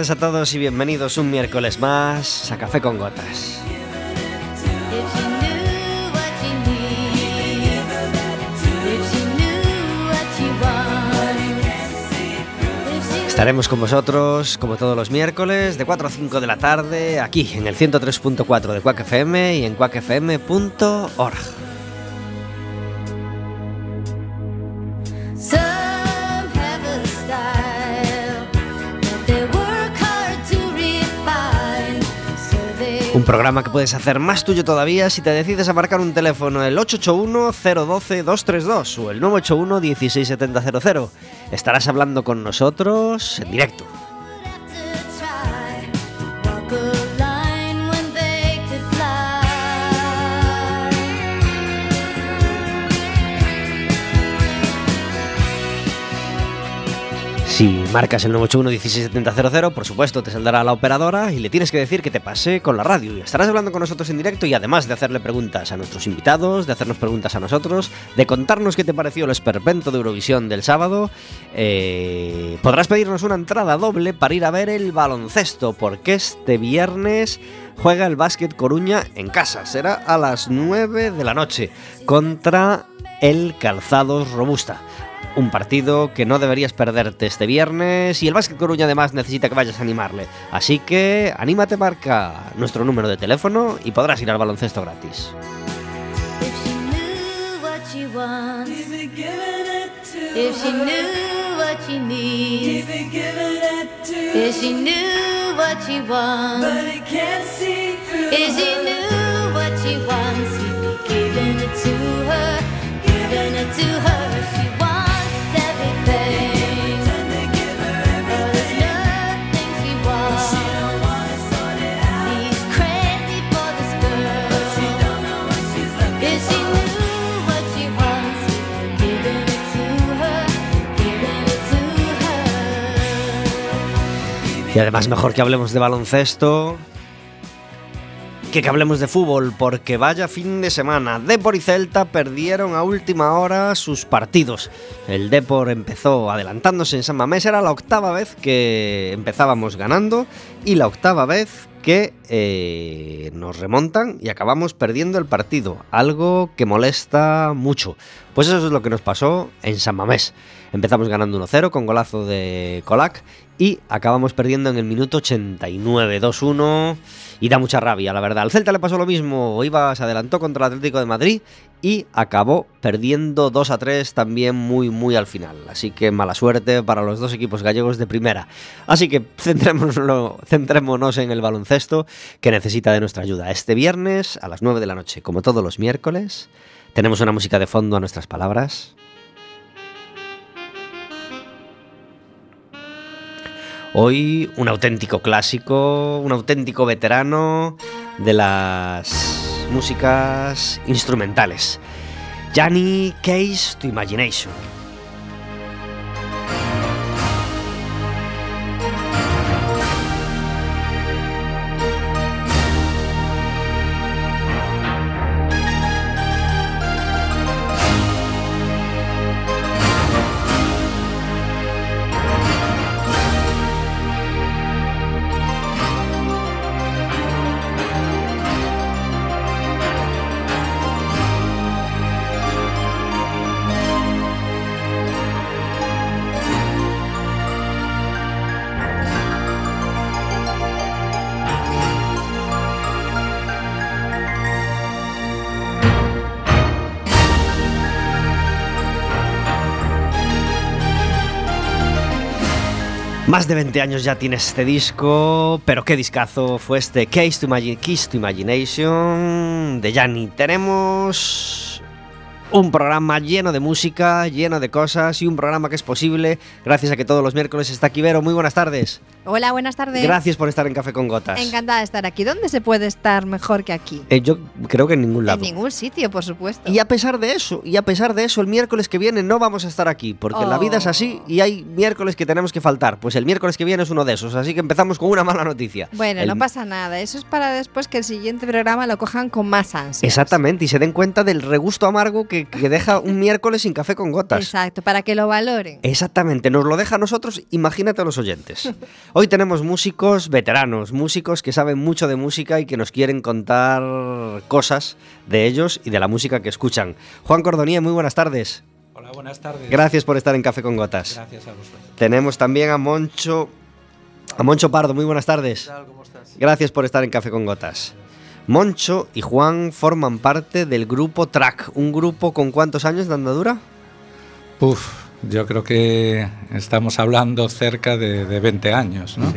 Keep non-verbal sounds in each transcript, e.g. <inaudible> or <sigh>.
tardes a todos y bienvenidos un miércoles más a Café con Gotas. Estaremos con vosotros como todos los miércoles de 4 a 5 de la tarde aquí en el 103.4 de Quack FM y en quackfm.org. Un programa que puedes hacer más tuyo todavía si te decides a marcar un teléfono el 881-012-232 o el 981-16700. Estarás hablando con nosotros en directo. Si marcas el 981-16700, por supuesto te saldrá la operadora y le tienes que decir que te pase con la radio. Y estarás hablando con nosotros en directo y además de hacerle preguntas a nuestros invitados, de hacernos preguntas a nosotros, de contarnos qué te pareció el esperpento de Eurovisión del sábado, eh, podrás pedirnos una entrada doble para ir a ver el baloncesto, porque este viernes juega el Básquet Coruña en casa. Será a las 9 de la noche contra el Calzados Robusta. Un partido que no deberías perderte este viernes y el Básquet Coruña además necesita que vayas a animarle. Así que anímate, marca nuestro número de teléfono y podrás ir al baloncesto gratis. Giving it to her, giving it to her. Y además mejor que hablemos de baloncesto que hablemos de fútbol, porque vaya fin de semana. Depor y Celta perdieron a última hora sus partidos. El Depor empezó adelantándose en San Mamés, era la octava vez que empezábamos ganando y la octava vez que eh, nos remontan y acabamos perdiendo el partido, algo que molesta mucho. Pues eso es lo que nos pasó en San Mamés. Empezamos ganando 1-0 con golazo de Colac y acabamos perdiendo en el minuto 89, 2-1 y da mucha rabia, la verdad. Al Celta le pasó lo mismo, iba, se adelantó contra el Atlético de Madrid y acabó perdiendo 2 a 3 también muy muy al final. Así que mala suerte para los dos equipos gallegos de primera. Así que centrémonos, centrémonos en el baloncesto que necesita de nuestra ayuda. Este viernes a las 9 de la noche, como todos los miércoles, tenemos una música de fondo a nuestras palabras. Hoy un auténtico clásico, un auténtico veterano de las músicas instrumentales. Johnny Case to Imagination. Más de 20 años ya tiene este disco, pero qué discazo fue este Kiss to Imagination de Yanni. Tenemos un programa lleno de música, lleno de cosas y un programa que es posible gracias a que todos los miércoles está aquí Vero. Muy buenas tardes. Hola, buenas tardes. Gracias por estar en Café con Gotas. Encantada de estar aquí. ¿Dónde se puede estar mejor que aquí? Eh, yo creo que en ningún lado. En ningún sitio, por supuesto. Y a pesar de eso, y a pesar de eso, el miércoles que viene no vamos a estar aquí, porque la vida es así Oh. y hay miércoles que tenemos que faltar. Pues el miércoles que viene es uno de esos, así que empezamos con una mala noticia. Bueno, El- no pasa nada. Eso es para después que el siguiente programa lo cojan con más ansia. Exactamente, y se den cuenta del regusto amargo que, que deja un miércoles sin café con gotas. Exacto, para que lo valoren. Exactamente, nos lo deja a nosotros, imagínate a los oyentes. Hoy tenemos músicos veteranos, músicos que saben mucho de música y que nos quieren contar cosas de ellos y de la música que escuchan. Juan Cordonía, muy buenas tardes. Hola, buenas tardes. Gracias por estar en Café con Gotas. Gracias a vosotros. Tenemos también a Moncho, a Moncho Pardo, muy buenas tardes. ¿Cómo estás? Gracias por estar en Café con Gotas. Moncho y Juan forman parte del grupo Track, un grupo con cuántos años de andadura? Uf, yo creo que estamos hablando cerca de, de 20 años, ¿no?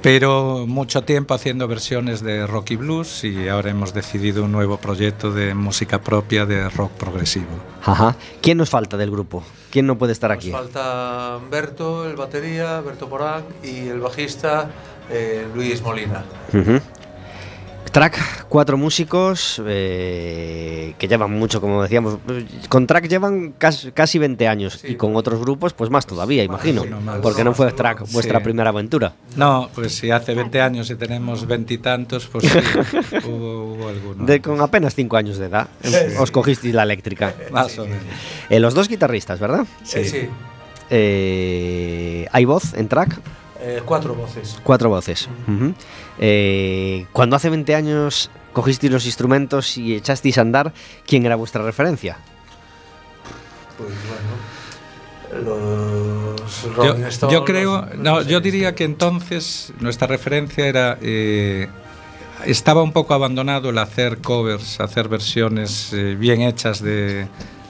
Pero mucho tiempo haciendo versiones de rock y blues y ahora hemos decidido un nuevo proyecto de música propia de rock progresivo. Ajá. ¿Quién nos falta del grupo? ¿Quién no puede estar Nos aquí? falta Berto, el batería, Berto Porán y el bajista eh, Luis Molina. Ujú. Track, cuatro músicos eh, que llevan mucho, como decíamos. Con Track llevan casi, casi 20 años Sí. y con otros grupos, pues más todavía, imagino. más. Porque no fue Track Sí. vuestra primera aventura. No, pues si hace 20 años y tenemos veintitantos, pues sí, <laughs> hubo, hubo alguno. De, con apenas 5 años de edad, os cogisteis la eléctrica. Más o menos. Eh, los dos guitarristas, ¿verdad? Sí. sí. Eh, ¿Hay voz en Track? Eh, cuatro voces. Cuatro voces. Eh, cuando hace 20 años cogisteis los instrumentos y echasteis a andar, ¿quién era vuestra referencia? Pues bueno, los Yo, Rolling Stones, yo creo, los- no, sé, yo sí. diría que entonces nuestra referencia era eh, estaba un poco abandonado el hacer covers, hacer versiones eh, bien hechas de,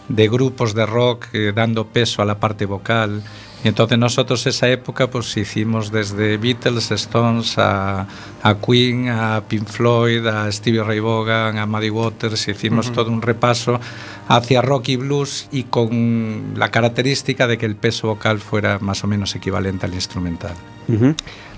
de grupos de rock, eh, dando peso a la parte vocal. Y entonces nosotros esa época pues hicimos desde Beatles, Stones, a, a Queen, a Pink Floyd, a Stevie Ray Vaughan, a Muddy Waters, hicimos todo un repaso hacia rock y blues y con la característica de que el peso vocal fuera más o menos equivalente al instrumental.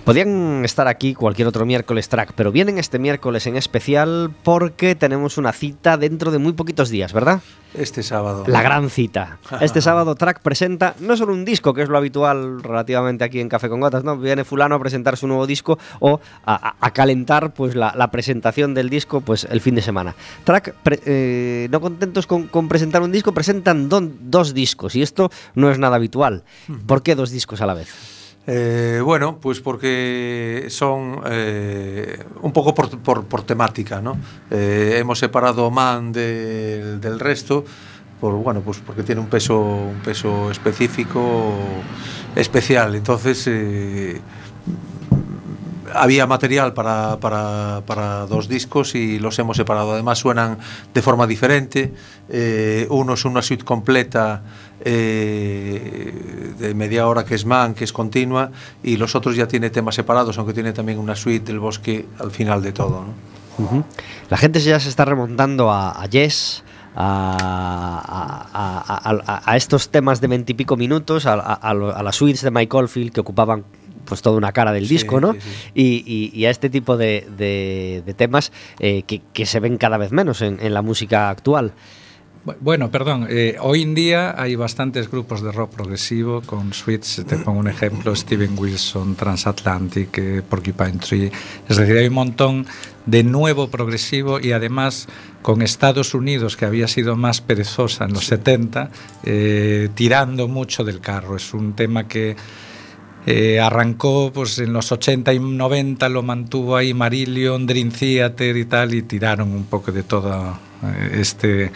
Podían estar aquí cualquier otro miércoles track, pero vienen este miércoles en especial porque tenemos una cita dentro de muy poquitos días, ¿verdad? Este sábado. La gran cita. <laughs> Este sábado Track presenta no solo un disco, que es lo habitual relativamente aquí en Café con Gotas, ¿no? Viene fulano a presentar su nuevo disco o a, calentar pues la, la presentación del disco pues el fin de semana. Track, pre- eh, no contentos con, con presentar un disco, presentan don- dos discos y esto no es nada habitual. ¿Por qué dos discos a la vez? Eh, bueno, pues porque son eh, un pouco por, por, por temática, ¿no? Eh, hemos separado Man del, del resto por bueno, pues porque tiene un peso un peso específico especial. Entonces eh, había material para, para- para dos discos y los hemos separado. Además suenan de forma diferente. Eh, uno es una suite completa eh, de media hora que es man, que es continua, y los otros ya tiene temas separados, aunque tiene también una suite del bosque al final de todo. La gente ya se está remontando a, a Yes, a, a- estos temas de veintipico minutos, a las suites de Mike Oldfield que ocupaban pues toda una cara del Sí, disco, ¿no? sí, sí. Y, y- y a este tipo de, de- de temas eh, que, que se ven cada vez menos en, en la música actual. Bu- Bueno, perdón, eh, hoy en día hay bastantes grupos de rock progresivo con suites, te pongo un ejemplo, Steven Wilson, Transatlantic, eh, Porcupine Tree, es decir, hay un montón de nuevo progresivo y además con Estados Unidos, que había sido más perezosa en los 70, eh, tirando mucho del carro. Es un tema que eh, arrancó pues en los 80 y 90, lo mantuvo ahí Marillion, Dream Theater y tal, y tiraron un poco de todo eh, este,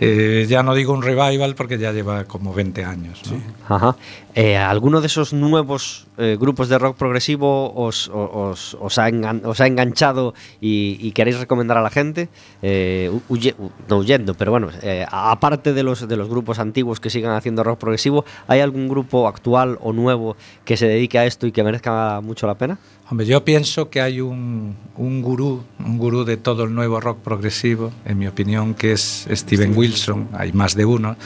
eh, ya no digo un revival porque ya lleva como 20 años. ¿no? Ajá. Eh, ¿Alguno de esos nuevos eh, grupos de rock progresivo os, os- os ha, engan- os ha enganchado y, y queréis recomendar a la gente? Eh, hu- huye- hu- no huyendo, pero bueno, eh, a- aparte de los, de los grupos antiguos que sigan haciendo rock progresivo, ¿hay algún grupo actual o nuevo que se dedique a esto y que merezca mucho la pena? Hombre, yo pienso que hay un, un gurú, un gurú de todo el nuevo rock progresivo, en mi opinión, que es Steven Wilson. Wilson, hay más de uno.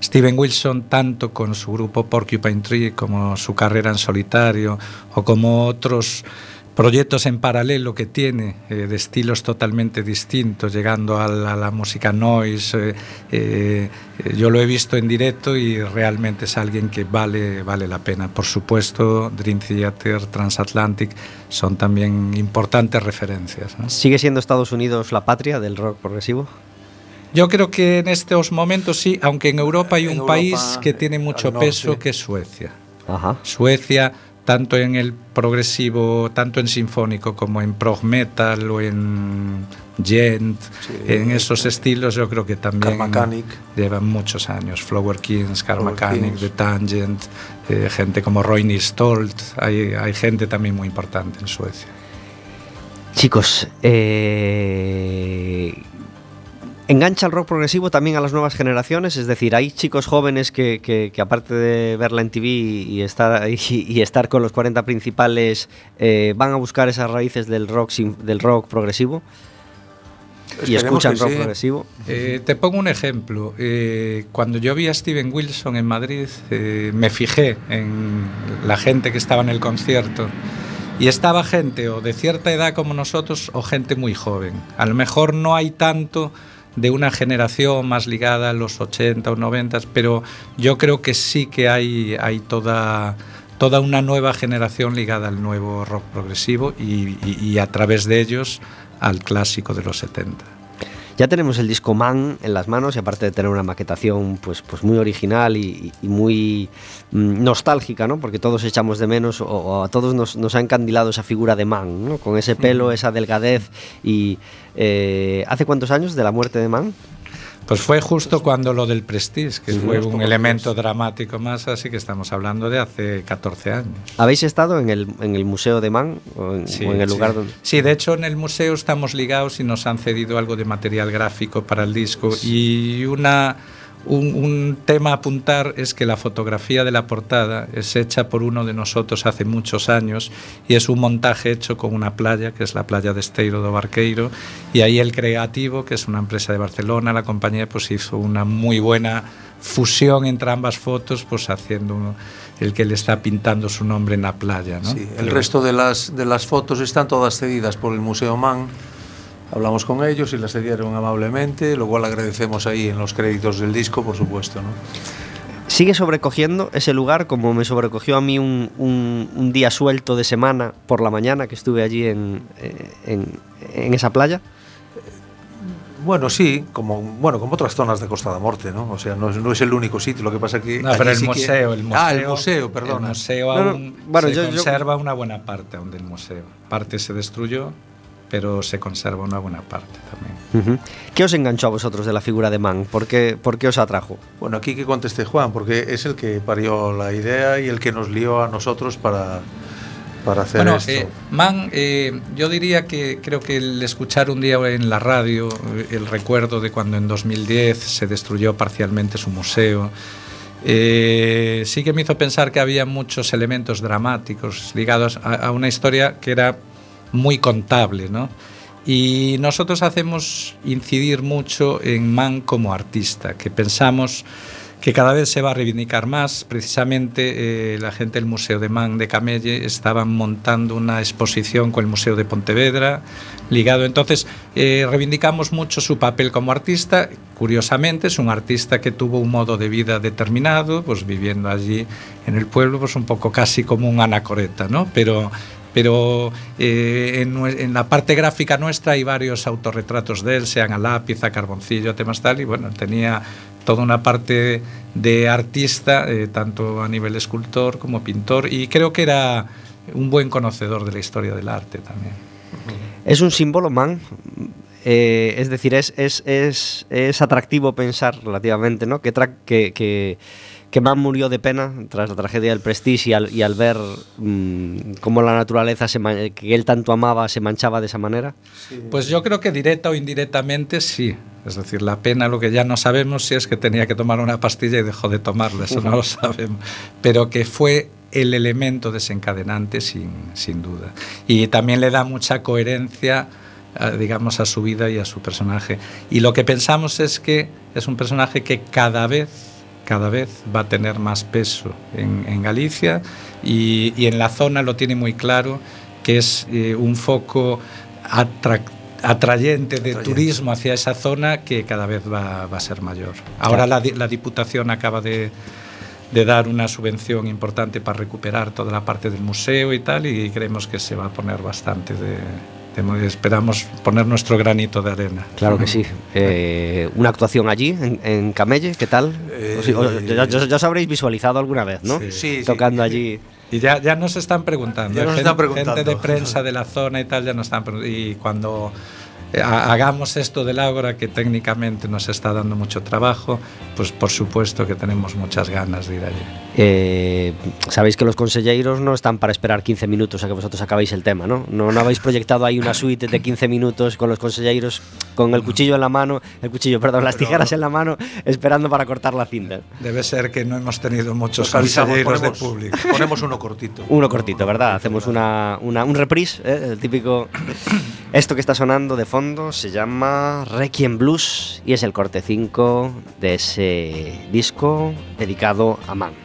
Steven Wilson, tanto con su grupo Porcupine Tree como su carrera en solitario o como otros proyectos en paralelo que tiene eh, de estilos totalmente distintos, llegando a la, a la música noise. Eh, eh, yo lo he visto en directo y realmente es alguien que vale, vale la pena. Por supuesto, Dream Theater, Transatlantic son también importantes referencias. ¿no? ¿Sigue siendo Estados Unidos la patria del rock progresivo? Yo creo que en estos momentos sí, aunque en Europa hay En un Europa, país que tiene mucho norte. peso, que es Suecia. Ajá. Suecia, tanto en el progresivo, tanto en sinfónico como en prog metal o en gent, Sí, en esos estilos yo creo que también llevan muchos años. Flower Kings, Car Mechanic. The Tangent, eh, gente como Roy Stolt, hay, hay gente también muy importante en Suecia. Chicos, eh, engancha el rock progresivo también a las nuevas generaciones, es decir, hay chicos jóvenes que, que- que aparte de verla en TV y estar, y, <laughs> y estar con los 40 principales, eh, van a buscar esas raíces del rock, sin- del rock progresivo y escuchan rock sí. progresivo. Eh, te pongo un ejemplo. Eh, cuando yo vi a Steven Wilson en Madrid, eh, me fijé en la gente que estaba en el concierto. Y estaba gente o de cierta edad como nosotros o gente muy joven. A lo mejor no hay tanto de una generación más ligada a los 80 o 90, pero yo creo que sí que hay, hay toda, una nueva generación ligada al nuevo rock progresivo y, y- y a través de ellos al clásico de los 70. Ya tenemos el disco Man en las manos y aparte de tener una maquetación pues, pues muy original y, y muy mm, nostálgica, ¿no? Porque todos echamos de menos o, o a todos nos, nos ha encandilado esa figura de Man, ¿no? Con ese pelo, esa delgadez y... eh, ¿Hace cuántos años de la muerte de Man? Pues fue justo cuando lo del Prestige, que Sí, fue un elemento dramático más, así que estamos hablando de hace 14 años. ¿Habéis estado en el, en el museo de Man o en, Sí, o en el sí. lugar donde... Sí, de hecho en el museo estamos ligados y nos han cedido algo de material gráfico para el disco. Y una, un, un tema a apuntar es que la fotografía de la portada es hecha por uno de nosotros hace muchos años y es un montaje hecho con una playa, que es la playa de Esteiro do Barqueiro. Y ahí el creativo, que es una empresa de Barcelona, la compañía, pues hizo una muy buena fusión entre ambas fotos, pues haciendo uno- el que le está pintando su nombre en la playa. ¿no? Sí, el Pero- resto de las, de las fotos están todas cedidas por el Museo Man. Hablamos con ellos y las cedieron amablemente, lo cual agradecemos ahí en los créditos del disco, por supuesto. ¿no? ¿Sigue sobrecogiendo ese lugar como me sobrecogió a mí un, un- un día suelto de semana por la mañana que estuve allí en, eh, en, en esa playa? Bueno, sí, como, bueno, como otras zonas de Costa da Morte, ¿no? O sea, no es, no es el único sitio, lo que pasa que... No, pero el sí que- museo, el museo. Ah, el museo, perdona. El museo No, no, aún bueno, se yo- yo- conserva una buena parte aún del museo. Parte se destruyó, pero se conserva una buena parte también. ¿Qué os enganchó a vosotros de la figura de Man? ¿Por qué, por qué os atrajo? Bueno, aquí que conteste Juan, porque es el que parió la idea y el que nos lió a nosotros para, para hacer Bueno, esto. eh, Man, eh, yo diría que creo que el escuchar un día en la radio eh, el recuerdo de cuando en 2010 se destruyó parcialmente su museo, eh, sí que me hizo pensar que había muchos elementos dramáticos ligados a, a una historia que era muy contable, ¿no? Y nosotros hacemos incidir mucho en Man como artista, que pensamos que cada vez se va a reivindicar más. Precisamente eh, la gente del Museo de Man de Camelle estaban montando una exposición con el Museo de Pontevedra, ligado. Entonces, eh, reivindicamos mucho su papel como artista. Curiosamente, es un artista que tuvo un modo de vida determinado, pues viviendo allí en el pueblo, pues un poco casi como un anacoreta, ¿no? Pero pero eh, en, en la parte gráfica nuestra hay varios autorretratos de él, sean a lápiz, a carboncillo, a temas tal, y bueno, tenía toda una parte de artista, eh, tanto a nivel escultor como pintor, y creo que era un buen conocedor de la historia del arte también. ¿Es un símbolo, Man? Eh, es decir, es, es, es, es atractivo pensar relativamente, ¿no? Que, que, que, que Man murió de pena tras la tragedia del Prestige y al, y al ver mm, cómo la naturaleza se que él tanto amaba se manchaba de esa manera. Pues yo creo que directa o indirectamente sí. Es decir, la pena lo que ya no sabemos si es que tenía que tomar una pastilla y dejó de tomarla, eso no lo <laughs> sabemos. Pero que fue el elemento desencadenante sin, sin duda. Y también le da mucha coherencia digamos, a su vida y a su personaje. Y lo que pensamos es que es un personaje que cada vez, cada vez va a tener más peso en, Galicia y, en la zona lo tiene muy claro, que es eh, un foco atrayente de turismo hacia esa zona que cada vez va, a ser mayor. Ahora la, la Diputación acaba de de dar una subvención importante para recuperar toda la parte del museo y tal, y creemos que se va a poner bastante de, esperamos poner nuestro granito de arena. Claro que sí. Eh, una actuación allí, en, Camelle, ¿qué tal? Eh, ya, os habréis visualizado alguna vez, ¿no? Sí, Tocando allí. Y ya, ya nos están preguntando. Ya nos están preguntando. Gente de prensa de la zona y tal ya nos están preguntando. Y cuando eh, hagamos esto del Ágora, que técnicamente nos está dando mucho trabajo, pues por supuesto que tenemos muchas ganas de ir allí. Eh, sabéis que los consejeros no están para esperar 15 minutos a que vosotros acabéis el tema, ¿no? No, no habéis proyectado ahí una suite de 15 minutos con los consejeros con el cuchillo en la mano, el cuchillo, perdón, las tijeras en la mano, esperando para cortar la cinta. Debe ser que no hemos tenido muchos consejeros de público. Ponemos uno cortito. Uno cortito, ¿verdad? Hacemos una, una, un reprise, ¿eh? el típico... Esto que está sonando de fondo se llama Requiem Blues y es el corte 5 de ese disco dedicado a Man.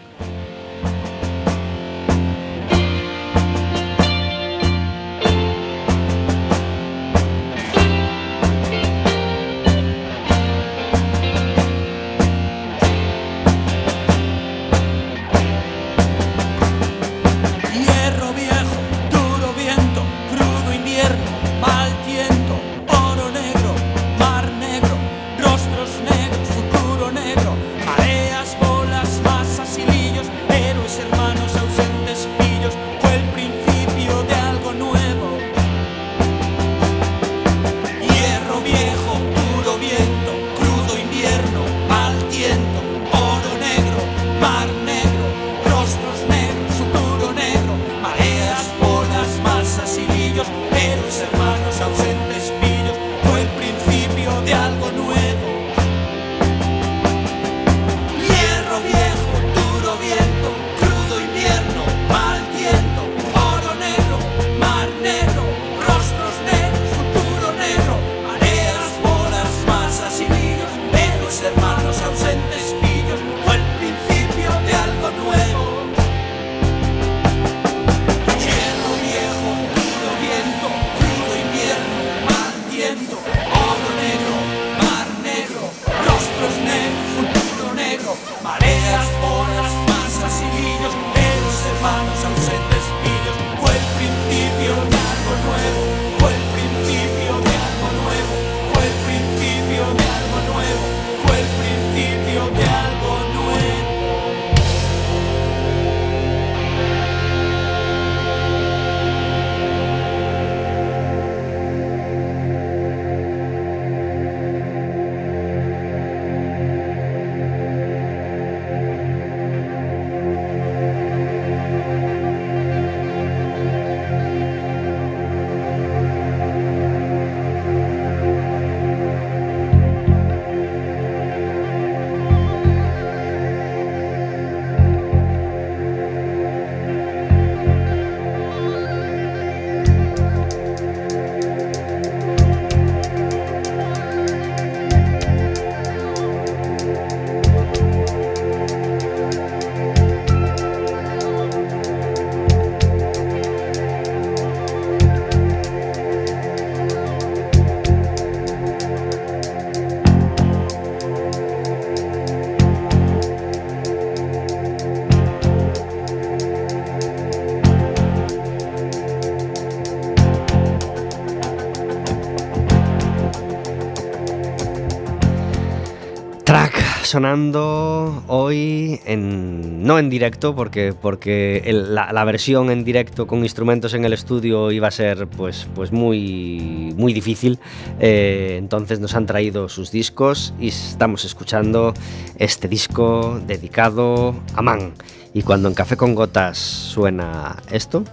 Sonando hoy en, no en directo porque, porque la, versión en directo con instrumentos en el estudio iba a ser pues, pues muy, muy difícil. Eh, entonces nos han traído sus discos y estamos escuchando este disco dedicado a Man. Y cuando en Café con Gotas suena esto,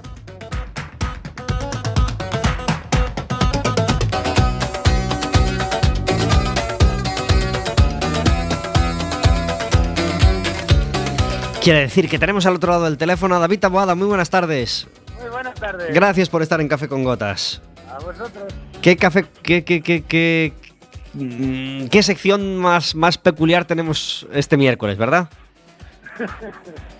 Quiere decir que tenemos al otro lado del teléfono a David Taboada. Muy buenas tardes. Muy buenas tardes. Gracias por estar en Café con Gotas. A vosotros. ¿Qué café, qué, qué, qué, qué, mm, qué sección más, más peculiar tenemos este miércoles, verdad? <laughs>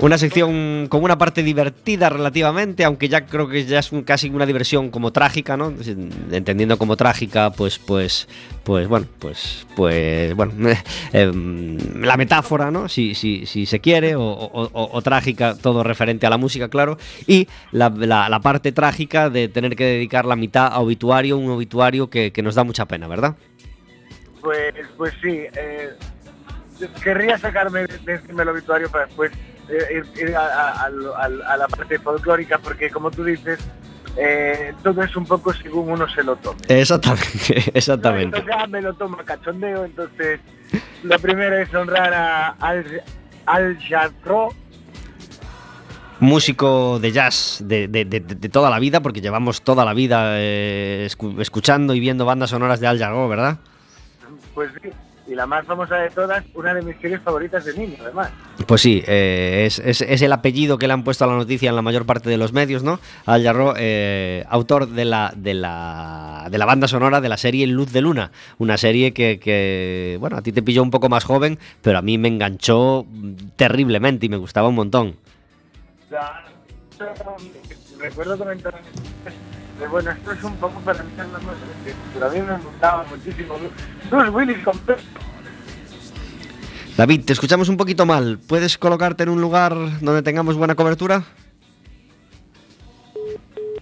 Una sección con una parte divertida relativamente, aunque ya creo que ya es un- casi una diversión como trágica, ¿no? Entendiendo como trágica, pues, pues, pues, bueno, pues, pues, bueno, <laughs> em, la metáfora, ¿no? Si, si, si se quiere, o, trágica, todo referente a la música, claro, y la, la- parte trágica de tener que dedicar la mitad a obituario, un obituario que, que nos da mucha pena, ¿verdad? Pues, pues sí. eh, querría sacarme de de el obituario para después eh, ir, ir a, a- al- a la parte folclórica, porque como tú dices, eh, todo es un poco según uno se lo tome. Exactamente, <laughs> exactamente. Entonces ya me lo tomo a cachondeo, entonces lo primero es honrar a Al, Al Jarreau, músico de jazz de, de- de- de toda la vida, porque llevamos toda la vida eh, escu- escuchando y viendo bandas sonoras de Al Jarreau, ¿verdad? pues sí, y la más famosa de todas, una de mis series favoritas de niño, además. Pues sí, eh, es, es- es el apellido que le han puesto a la noticia en la mayor parte de los medios, ¿no? Al Jarreau, eh, autor de la, de, la, de la banda sonora de la serie Luz de Luna, una serie que, que, bueno, a ti te pilló un poco más joven, pero a mí me enganchó terriblemente y me gustaba un montón. Recuerdo comentar bueno, esto es un poco para mí la cosa, pero a mí me gustaba muchísimo. Bruce Willis con. David, te escuchamos un poquito mal. ¿Puedes colocarte en un lugar donde tengamos buena cobertura?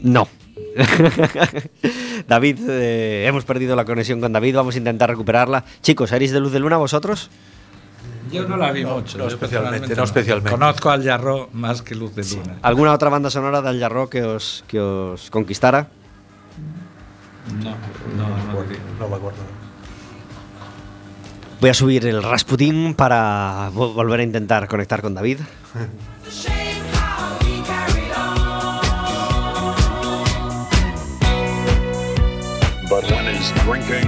No. <laughs> David, eh, hemos perdido la conexión con David, vamos a intentar recuperarla. Chicos, ¿eres de Luz de Luna vosotros? Yo no la vi mucho. no especialmente, personalmente no especialmente. Conozco al Jarro más que Luz de Luna. ¿Alguna otra banda sonora de Al Jarreau que os, que os conquistara? No, no, no. No me acuerdo. Voy a subir el Rasputin para vo- volver a intentar conectar con David. But when drinking,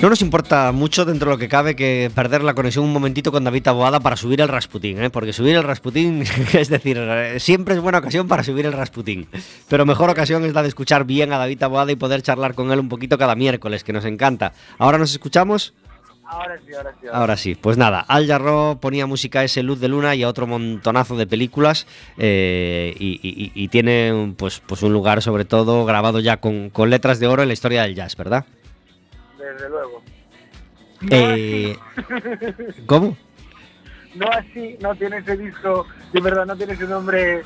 No nos importa mucho dentro de lo que cabe que perder la conexión un momentito con David Taboada para subir el Rasputín, ¿eh? porque subir el Rasputín, <laughs> es decir, eh, siempre es buena ocasión para subir el Rasputín. Pero mejor ocasión es la de escuchar bien a David Taboada y poder charlar con él un poquito cada miércoles, que nos encanta. ¿Ahora nos escuchamos? Ahora sí, ahora sí. ahora Ahora sí, pues nada, Al Jarreau ponía música a ese Luz de Luna y a otro montonazo de películas eh, y, y- y tiene pues, pues un lugar sobre todo grabado ya con, con letras de oro en la historia del jazz, ¿verdad? Desde luego. Eh, ¿Cómo? <laughs> No así, no tiene ese disco, de verdad, no tiene ese nombre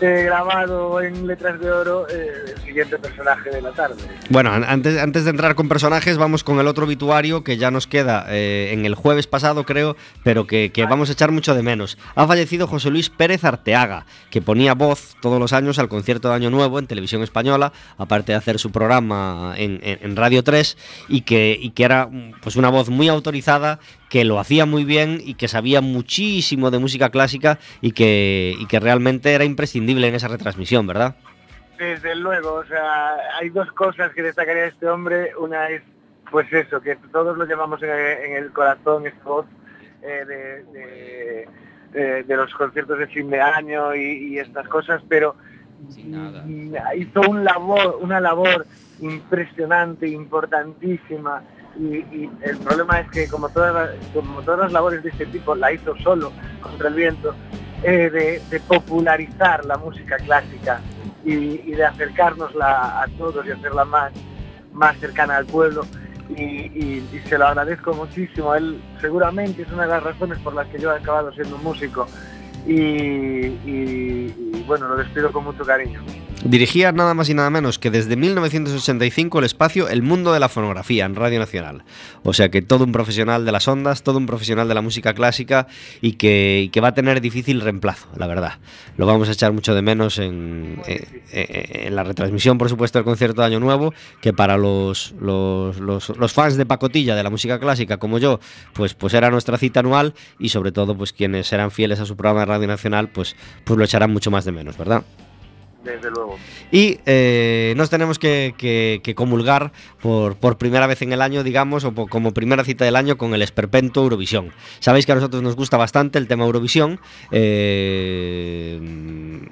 eh, grabado en letras de oro, eh, el siguiente personaje de la tarde. Bueno, an- antes, antes de entrar con personajes, vamos con el otro obituario que ya nos queda eh, en el jueves pasado, creo, pero que, que vamos a echar mucho de menos. Ha fallecido José Luis Pérez Arteaga, que ponía voz todos los años al concierto de Año Nuevo en televisión española, aparte de hacer su programa en, en- en Radio 3, y que, y que era pues una voz muy autorizada, que lo hacía muy bien y que sabía muchísimo de música clásica y que, y que realmente era imprescindible en esa retransmisión, ¿verdad? Desde luego, o sea, hay dos cosas que destacaría de este hombre. Una es, pues eso, que todos lo llevamos en, en el corazón, esta voz eh, de, de- de- de los conciertos de fin de año y, y estas cosas, pero hizo un labor, una labor impresionante, importantísima. Y, el problema es que como todas, como todas las labores de este tipo la hizo solo contra el viento, de, popularizar la música clásica y, y de acercárnosla a todos y hacerla más, más cercana al pueblo. Y, y- se lo agradezco muchísimo. Él seguramente es una de las razones por las que yo he acabado siendo músico. Y, bueno, lo despido con mucho cariño. Dirigía nada más y nada menos que desde 1985 el espacio El Mundo de la Fonografía en Radio Nacional. O sea que todo un profesional de las ondas, todo un profesional de la música clásica y que, que va a tener difícil reemplazo, la verdad. Lo vamos a echar mucho de menos en, en la retransmisión, por supuesto, del concierto de Año Nuevo, que para los, los, los- los fans de pacotilla de la música clásica como yo, pues, pues era nuestra cita anual y sobre todo pues quienes eran fieles a su programa de Radio Nacional, pues, pues lo echarán mucho más de menos, ¿verdad? Desde luego. Y eh, nos tenemos que, que- que comulgar por, por primera vez en el año, digamos, o como primera cita del año con el esperpento Eurovisión. Sabéis que a nosotros nos gusta bastante el tema Eurovisión. eh,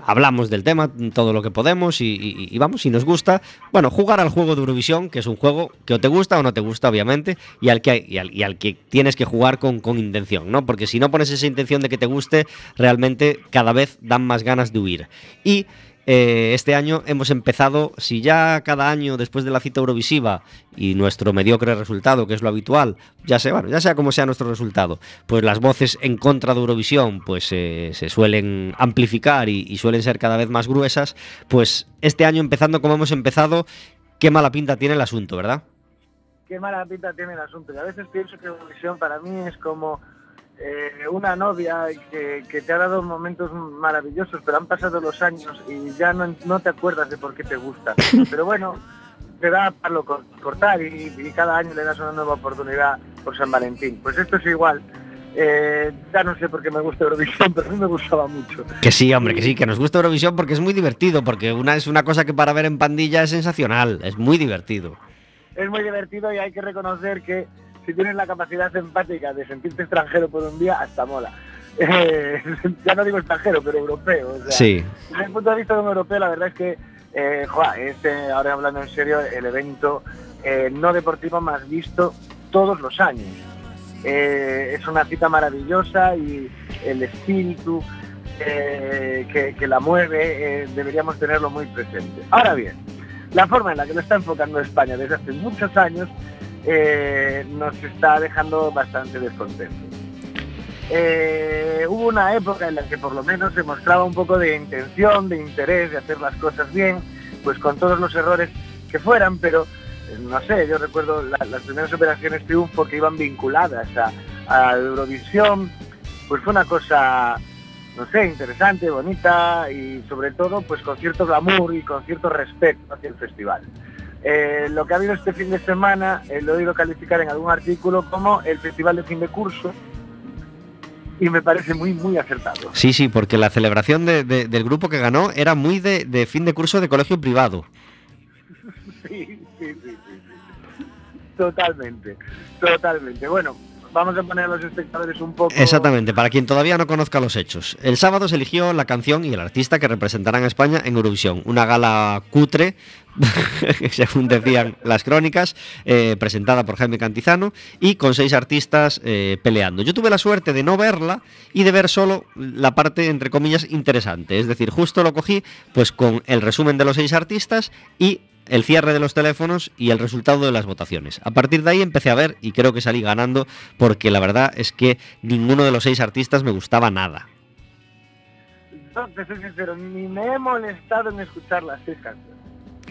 hablamos del tema todo lo que podemos y, y- y vamos, si nos gusta, bueno, jugar al juego de Eurovisión, que es un juego que o te gusta o no te gusta, obviamente, y al que, y al, al que tienes que jugar con, con intención, ¿no? Porque si no pones esa intención de que te guste, realmente cada vez dan más ganas de huir. Y eh, este año hemos empezado, si ya cada año después de la cita Eurovisiva y nuestro mediocre resultado, que es lo habitual, ya sea, bueno, ya sea como sea nuestro resultado, pues las voces en contra de Eurovisión pues eh, se suelen amplificar y, y suelen ser cada vez más gruesas, pues este año empezando como hemos empezado, qué mala pinta tiene el asunto, ¿verdad? Qué mala pinta tiene el asunto. Y a veces pienso que Eurovisión para mí es como eh, una novia que, que te ha dado momentos maravillosos, pero han pasado los años y ya no, no te acuerdas de por qué te gusta. <laughs> Pero bueno, te da para cortar y, y cada año le das una nueva oportunidad por San Valentín. Pues esto es igual. Eh, ya no sé por qué me gusta Eurovisión, <laughs> pero a mí me gustaba mucho. Que sí, hombre, que sí, que nos gusta Eurovisión porque es muy divertido, porque una es una cosa que para ver en pandilla es sensacional, es muy divertido. es muy divertido y hay que reconocer que si tienes la capacidad empática de sentirte extranjero por un día, hasta mola. <laughs> Eh, ya no digo extranjero, pero europeo. o sea, Sí, Desde el punto de vista de un europeo, la verdad es que, eh, joa, este, ahora hablando en serio, el evento eh, no deportivo más visto todos los años. Es una cita maravillosa y el espíritu que, que la mueve deberíamos tenerlo muy presente. Ahora bien, la forma en la que lo está enfocando España desde hace muchos años eh, nos está dejando bastante descontentos. Eh, hubo una época en la que por lo menos se mostraba un poco de intención, de interés de hacer las cosas bien, pues con todos los errores que fueran, pero eh, no sé, yo recuerdo la- las primeras operaciones triunfo que iban vinculadas a, a Eurovisión, pues fue una cosa, no sé, interesante, bonita y sobre todo pues con cierto glamour y con cierto respeto hacia el festival. Eh, lo que ha habido este fin de semana eh, lo he oído calificar en algún artículo como el festival de fin de curso y me parece muy, muy acertado. sí, sí, porque la celebración de- de- del grupo que ganó era muy de, de fin de curso de colegio privado. <laughs> Sí, sí, sí, sí, sí. Totalmente, totalmente. Bueno, vamos a poner a los espectadores un poco... Exactamente, para quien todavía no conozca los hechos. El sábado se eligió la canción y el artista que representarán a España en Eurovisión. Una gala cutre, <laughs> según decían las crónicas, eh, presentada por Jaime Cantizano y con seis artistas eh, peleando. Yo tuve la suerte de no verla y de ver solo la parte, entre comillas, interesante. Es decir, justo lo cogí pues con el resumen de los seis artistas y el cierre de los teléfonos y el resultado de las votaciones. A partir de ahí empecé a ver y creo que salí ganando porque la verdad es que ninguno de los seis artistas me gustaba nada. No, te soy sincero, ni me he molestado en escuchar las seis canciones.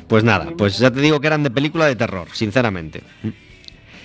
Pues nada, pues ya te digo que eran de película de terror, sinceramente.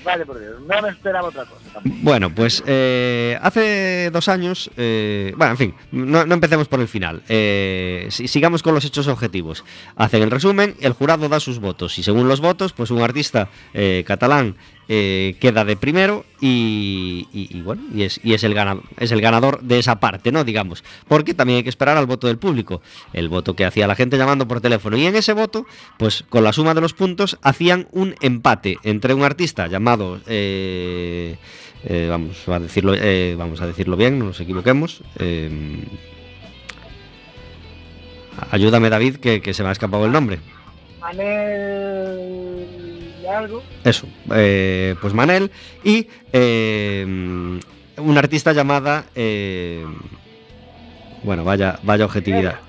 Vale, por Dios, no me esperaba otra cosa tampoco. Bueno, pues eh, hace dos años, eh, bueno, en fin, no, no empecemos por el final, eh, si- sigamos con los hechos objetivos. Hacen el resumen, el jurado da sus votos y según los votos, pues un artista eh, catalán eh, queda de primero y, bueno, y es, y es el ganador, es el ganador de esa parte, ¿no? Digamos, porque también hay que esperar al voto del público, el voto que hacía la gente llamando por teléfono. Y en ese voto, pues con la suma de los puntos hacían un empate entre un artista llamado eh, eh, vamos a decirlo eh, vamos a decirlo bien no nos equivoquemos ayúdame David que, se me ha escapado el nombre algo. eso eh, pues Manel y eh, una artista llamada eh, bueno vaya vaya objetividad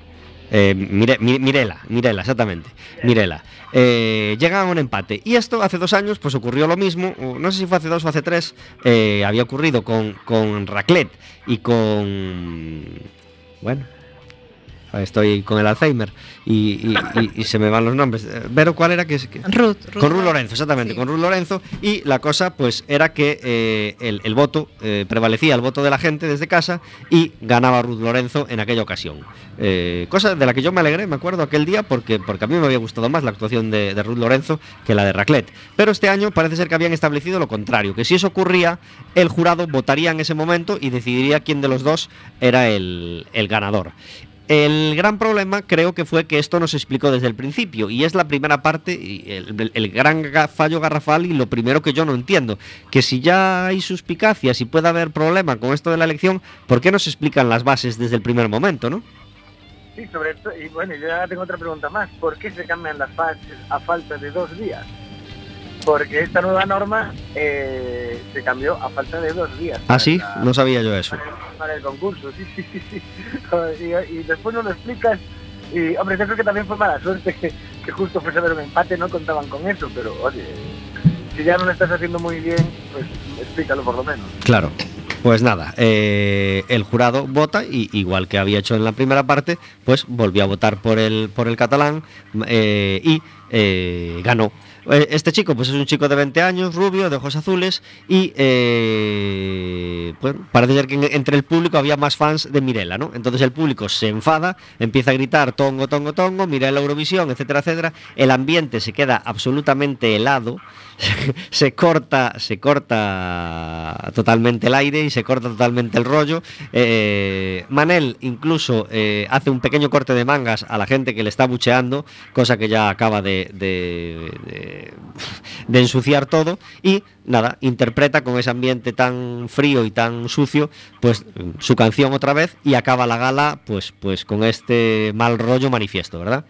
Eh, Mire- Mi- Mirela, Mirela, exactamente. Mirela. Eh, llegan a un empate. Y esto hace dos años, pues ocurrió lo mismo. No sé si fue hace dos o hace tres. eh, había ocurrido con, con Raclet y con. Bueno. Estoy con el Alzheimer y, se me van los nombres. Pero ¿cuál era? Que, Ruth, Con Ruth Lorenzo, exactamente, con Ruth Lorenzo. Y la cosa, pues, era que eh, el, voto eh, prevalecía el voto de la gente desde casa y ganaba Ruth Lorenzo en aquella ocasión. Eh, cosa de la que yo me alegré, me acuerdo, aquel día, porque, porque a mí me había gustado más la actuación de, de Ruth Lorenzo que la de Raclet. Pero este año parece ser que habían establecido lo contrario, que si eso ocurría, el jurado votaría en ese momento y decidiría quién de los dos era el, el ganador. El gran problema creo que fue que esto no se explicó desde el principio y es la primera parte, el, el, gran fallo garrafal y lo primero que yo no entiendo, que si ya hay suspicacias y puede haber problema con esto de la elección, ¿por qué no se explican las bases desde el primer momento, no? Sí, sobre esto, y bueno, yo ya tengo otra pregunta más, ¿por qué se cambian las fases a falta de dos días? Porque esta nueva norma eh, se cambió a falta de dos días. Ah, sí, no sabía yo eso. Para el, concurso, sí, sí, sí. sí. <laughs> Y, después no lo explicas. Y, hombre, yo creo que también fue mala suerte que, que justo fuese a haber un empate, no contaban con eso, pero oye, si ya no lo estás haciendo muy bien, pues explícalo por lo menos. Claro. Pues nada, eh, el jurado vota y igual que había hecho en la primera parte, pues volvió a votar por el por el catalán eh, y ganó. Eh, este chico pues es un chico de 20 años, rubio, de ojos azules y eh, pues, parece ser que entre el público había más fans de Mirela, ¿no? Entonces el público se enfada, empieza a gritar tongo, tongo, tongo, Mirela Eurovisión, etcétera, etcétera. El ambiente se queda absolutamente helado <laughs> se corta, se corta totalmente el aire y se corta totalmente el rollo. Eh, Manel incluso eh, hace un pequeño corte de mangas a la gente que le está bucheando, cosa que ya acaba de, <laughs> de, ensuciar todo. Y nada, interpreta con ese ambiente tan frío y tan sucio, pues su canción otra vez y acaba la gala pues, pues con este mal rollo manifiesto, ¿verdad?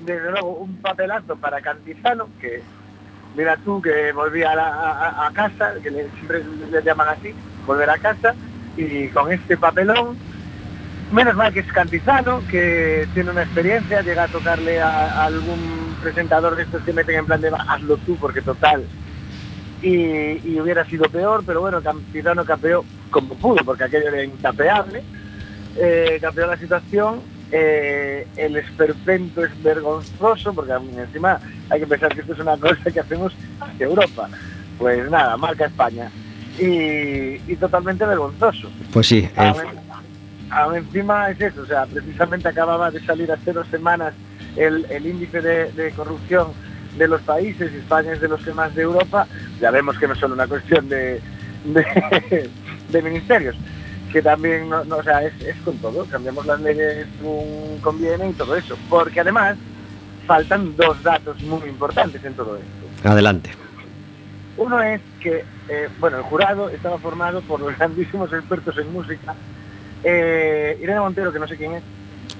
Desde luego, un papelazo para Cantizano, que mira tú que volví a, casa, que siempre le llaman así, volver a casa, y con este papelón, menos mal que es cantizano, que tiene una experiencia, llega a tocarle a, algún presentador de estos que meten en plan de hazlo tú, porque total, y, hubiera sido peor, pero bueno, Cantizano capeó como pudo, porque aquello era intapeable, eh, la situación eh, el esperpento es vergonzoso, porque encima hay que pensar que esto es una cosa que hacemos hacia Europa. Pues nada, marca España. Y, totalmente vergonzoso. Pues sí. encima es eso, o sea, precisamente acababa de salir hace dos semanas el, índice de, corrupción de los países, España es de los que más de Europa, ya vemos que no es solo una cuestión de, de <laughs> ministerios, que también, no, o sea, es, con todo, cambiamos las leyes según conviene y todo eso, porque además faltan dos datos muy importantes en todo esto. Adelante. Uno es que, eh, bueno, el jurado estaba formado por los <laughs> grandísimos expertos en música. Eh, Irene Montero, que no sé quién es.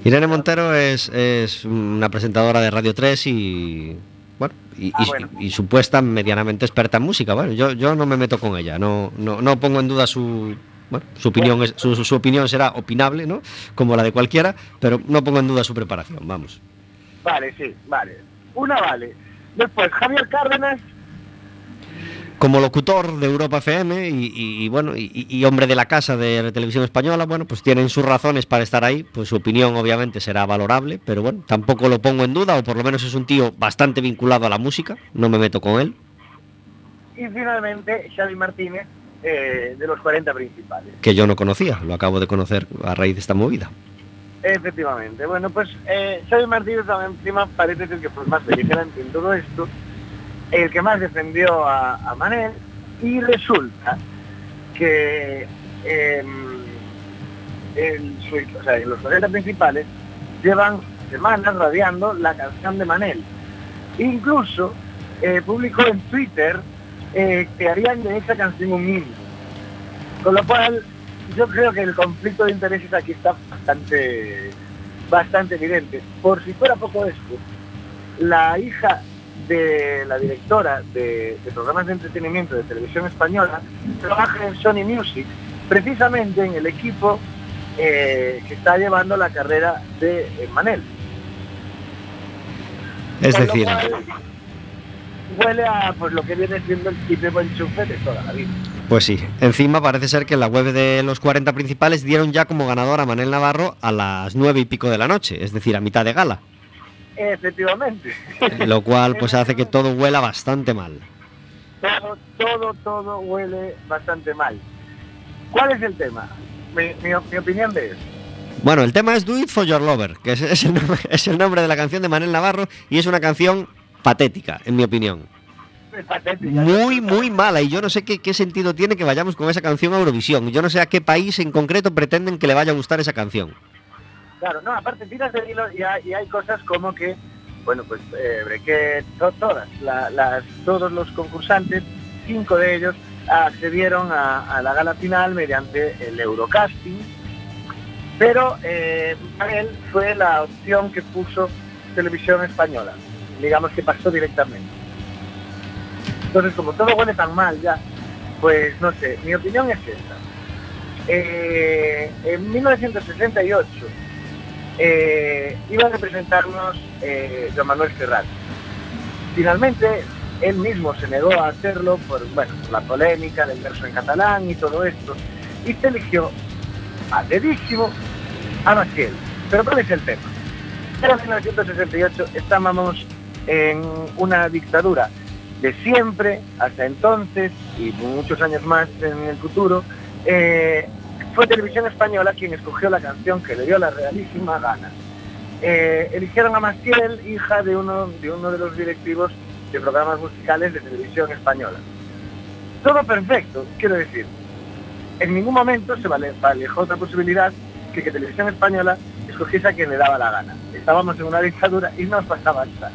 Irene Montero es, es una presentadora de Radio 3 y bueno, y, ah, y, supuesta medianamente experta en música. Bueno, yo, yo no me meto con ella, no, no, no pongo en duda su, bueno, su opinión, es, su, opinión será opinable, ¿no? Como la de cualquiera, pero no pongo en duda su preparación, vamos. Vale, sí, vale. Una vale. Después, Javier Cárdenas. Como locutor de Europa FM y, bueno, y, hombre de la casa de la televisión española, bueno, pues tienen sus razones para estar ahí, pues su opinión obviamente será valorable, pero bueno, tampoco lo pongo en duda, o por lo menos es un tío bastante vinculado a la música, no me meto con él. Y finalmente, Xavi Martínez, eh, de los 40 principales. Que yo no conocía, lo acabo de conocer a raíz de esta movida. Efectivamente. Bueno, pues eh, Xavi Martínez encima parece ser que fue más beligerante en todo esto, el que más defendió a, Manel, y resulta que en los 40 principales llevan semanas radiando la canción de Manel. Incluso eh, publicó en Twitter eh, harían de esa canción un himno. Con lo cual, yo creo que el conflicto de intereses aquí está bastante, bastante evidente. Por si fuera poco esto, la hija de la directora de, programas de entretenimiento de televisión española trabaja en Sony Music, precisamente en el equipo eh, que está llevando la carrera de Manel. Es decir, huele a pues lo que viene siendo el típico enchufe de toda la vida. Pues sí, encima parece ser que en la web de los 40 principales dieron ya como ganador a Manel Navarro a las 9 y pico de la noche, es decir, a mitad de gala. Efectivamente. Lo cual pues hace que todo huela bastante mal. Todo, todo, todo huele bastante mal. ¿Cuál es el tema? Mi, mi, mi opinión de eso. Bueno, el tema es Do It For Your Lover, que es, es, el nombre, es el nombre de la canción de Manel Navarro y es una canción patética, en mi opinión. Muy, muy mala y yo no sé qué, qué sentido tiene que vayamos con esa canción a Eurovisión. Yo no sé a qué país en concreto pretenden que le vaya a gustar esa canción. Claro, no, aparte tiras de hilo y hay, y hay cosas como que, bueno, pues eh, Brequet, to- todas, la- las, todos los concursantes, cinco de ellos, accedieron a, a la gala final mediante el Eurocasting, pero eh, él fue la opción que puso Televisión Española, digamos que pasó directamente. Entonces, como todo huele tan mal ya, pues no sé, mi opinión es esta. Eh, en 1968 eh, iba a representarnos eh, Joan Manuel Serrat. Finalmente, él mismo se negó a hacerlo por, bueno, la polémica del verso en catalán y todo esto, y se eligió a dedísimo a Maciel. Pero ¿cuál es el tema? Era 1968, estábamos en una dictadura de siempre, hasta entonces, y muchos años más en el futuro, eh, fue Televisión Española quien escogió la canción que le dio la realísima gana. Eh, eligieron a Maciel, hija de uno, de uno de los directivos de programas musicales de Televisión Española. Todo perfecto, quiero decir. En ningún momento se vale- valejó otra posibilidad que Televisión Española escogiese a quien le daba la gana. Estábamos en una dictadura y nos pasaba nada.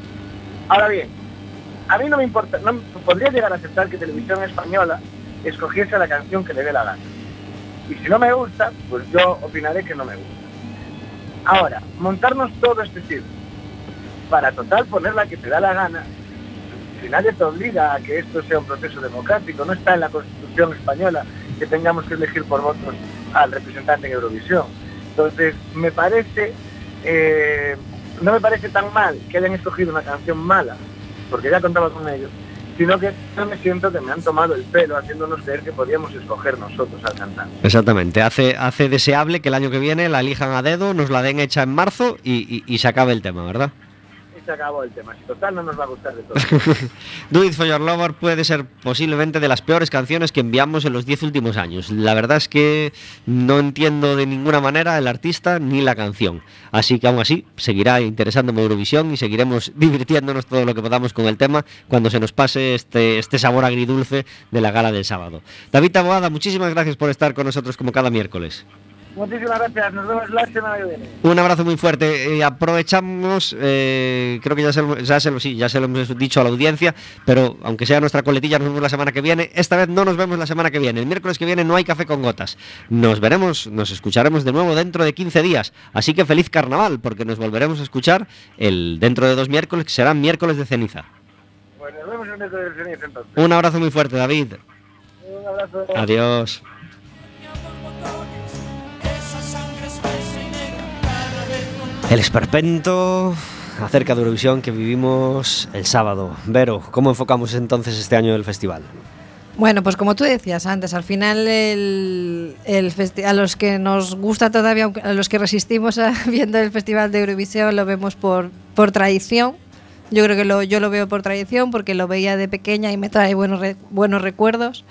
Ahora bien, a mí no me importa, no podría llegar a aceptar que Televisión Española escogiese la canción que le dé la gana. Y si no me gusta, pues yo opinaré que no me gusta. Ahora, montarnos todo este circo para total poner la que te da la gana, si nadie te obliga a que esto sea un proceso democrático, no está en la Constitución española que tengamos que elegir por votos al representante en Eurovisión. Entonces, me parece, eh, no me parece tan mal que hayan escogido una canción mala, porque ya contaba con ellos, sino que yo me siento que me han tomado el pelo haciéndonos creer que podíamos escoger nosotros al cantante. Exactamente, hace, deseable que el año que viene la elijan a dedo, nos la den hecha en marzo y- y se acabe el tema, ¿verdad? Se acabó el tema. Si total no nos va a gustar de todo. <laughs> Do It For Your Lover puede ser posiblemente de las peores canciones que enviamos en los 10 últimos años. La verdad es que no entiendo de ninguna manera el artista ni la canción. Así que aún así seguirá interesándome Eurovisión y seguiremos <laughs> divirtiéndonos todo lo que podamos con el tema cuando se nos pase este, este sabor agridulce de la gala del sábado. David Taboada, muchísimas gracias por estar con nosotros como cada miércoles. Muchísimas gracias. Nos vemos la semana que viene. Un abrazo muy fuerte. Eh, aprovechamos, eh, creo que ya se, lo, ya, se lo, sí, ya se lo hemos dicho a la audiencia, pero aunque sea nuestra coletilla, nos vemos la semana que viene. Esta vez no nos vemos la semana que viene. El miércoles que viene no hay café con gotas. Nos veremos, nos escucharemos de nuevo dentro de 15 días. Así que feliz carnaval, porque nos volveremos a escuchar el dentro de dos miércoles, que serán miércoles de ceniza. Pues nos vemos el de ceniza entonces. Un abrazo muy fuerte, David. Un abrazo. Adiós. El esperpento acerca de Eurovisión que vivimos el sábado. Vero, ¿cómo enfocamos entonces este año el festival? Bueno, pues como tú decías antes, al final el, el a los que nos gusta todavía, a los que resistimos a, <laughs> viendo el Festival de Eurovisión, lo vemos por, por tradición. Yo creo que lo, yo lo veo por tradición porque lo veía de pequeña y me trae buenos, re- buenos recuerdos.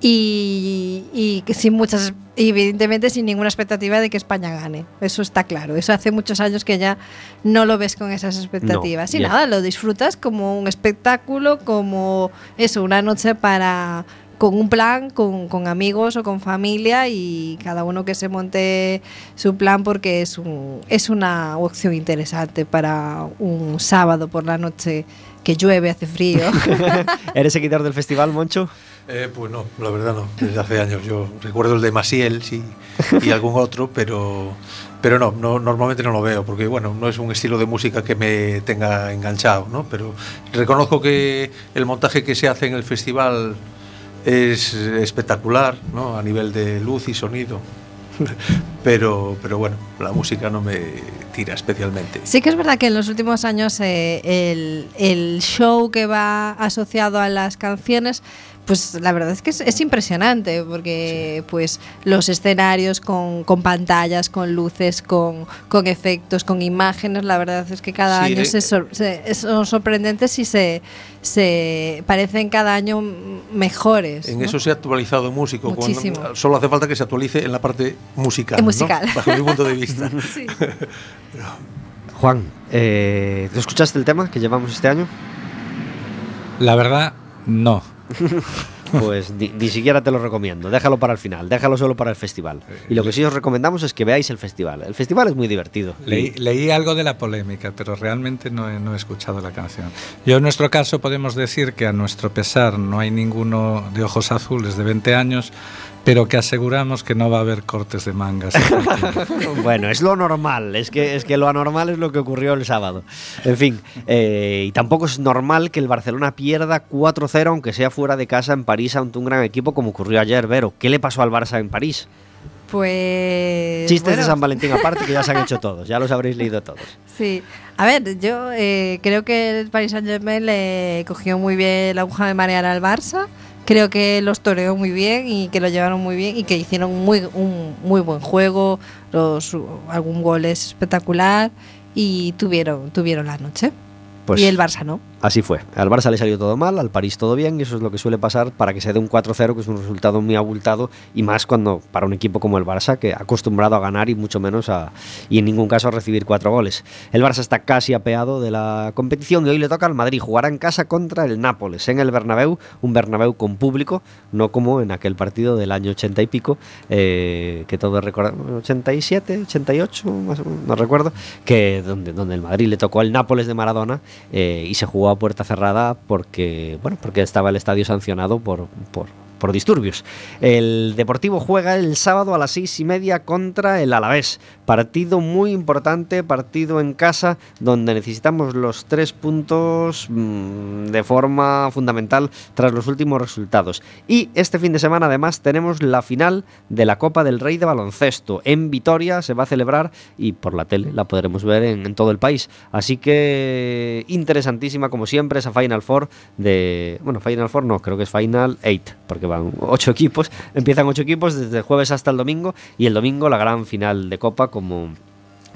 Y, y que sin muchas, evidentemente sin ninguna expectativa de que España gane. Eso está claro. Eso hace muchos años que ya no lo ves con esas expectativas. y ya. nada, lo disfrutas como un espectáculo, como eso, una noche para con un plan, con, con amigos o con familia y cada uno que se monte su plan porque es, un, es una opción interesante para un sábado por la noche que llueve, hace frío. <laughs> ¿Eres seguidor del festival, Moncho? Eh, pues no, la verdad no, desde hace años. Yo recuerdo el de Masiel sí, y algún <laughs> otro, pero, pero no, no, normalmente no lo veo, porque bueno, no es un estilo de música que me tenga enganchado, ¿no? Pero reconozco que el montaje que se hace en el festival es espectacular, ¿no? A nivel de luz y sonido. <laughs> pero, pero bueno, la música no me tira especialmente. Sí que es verdad que en los últimos años eh, el, el show que va asociado a las canciones pues la verdad es que es, es impresionante porque pues los escenarios con, con pantallas, con luces, con, con, efectos, con imágenes, la verdad es que cada Sí, año eh, se sor- se- son sorprendentes y se, se parecen cada año mejores. En ¿no? eso se ha actualizado músico. cuando- Muchísimo. solo hace falta que se actualice en la parte musical. Musical. <laughs> Bajo mi punto de vista. <laughs> Sí. <laughs> Juan, eh, ¿tú escuchaste el tema que llevamos este año? La verdad, no. <laughs> Pues ni, ni siquiera te lo recomiendo. Déjalo para el final, déjalo solo para el festival. Y lo que sí os recomendamos es que veáis el festival. El festival es muy divertido. Leí, leí algo de la polémica, pero realmente no he, no he escuchado la canción. Yo en nuestro caso podemos decir que a nuestro pesar no hay ninguno de ojos azules de 20 años, pero que aseguramos que no va a haber cortes de mangas. <laughs> bueno, es lo normal, es que, es que lo anormal es lo que ocurrió el sábado. En fin, eh, y tampoco es normal que el Barcelona pierda 4-0, aunque sea fuera de casa en París ante un gran equipo como ocurrió ayer, Vero. ¿Qué le pasó al Barça en París? Pues. Chistes bueno, de San Valentín aparte que ya se han hecho todos, ya los habréis leído todos. Sí. A ver, yo eh, creo que el Paris Saint Germain le cogió muy bien la aguja de marear al Barça. Creo que los toreó muy bien y que lo llevaron muy bien y que hicieron muy, un muy buen juego. Los, algún gol es espectacular y tuvieron, tuvieron la noche. Pues y el Barça no. Así fue. Al Barça le salió todo mal, al París todo bien, y eso es lo que suele pasar para que se dé un 4-0, que es un resultado muy abultado, y más cuando para un equipo como el Barça, que acostumbrado a ganar y mucho menos a. y en ningún caso a recibir cuatro goles. El Barça está casi apeado de la competición y hoy le toca al Madrid. Jugará en casa contra el Nápoles, en el Bernabéu, un Bernabéu con público, no como en aquel partido del año 80 y pico, eh, que todos recordamos, 87, 88, más no recuerdo, que donde, donde el Madrid le tocó al Nápoles de Maradona eh, y se jugó puerta cerrada porque, bueno, porque estaba el estadio sancionado por, por, por disturbios. El Deportivo juega el sábado a las seis y media contra el Alavés. Partido muy importante, partido en casa, donde necesitamos los tres puntos mm, de forma fundamental tras los últimos resultados. Y este fin de semana además tenemos la final de la Copa del Rey de Baloncesto. En Vitoria se va a celebrar y por la tele la podremos ver en, en todo el país. Así que interesantísima como siempre esa Final Four de... Bueno, Final Four no, creo que es Final 8, porque van ocho equipos. Empiezan ocho equipos desde el jueves hasta el domingo y el domingo la gran final de Copa como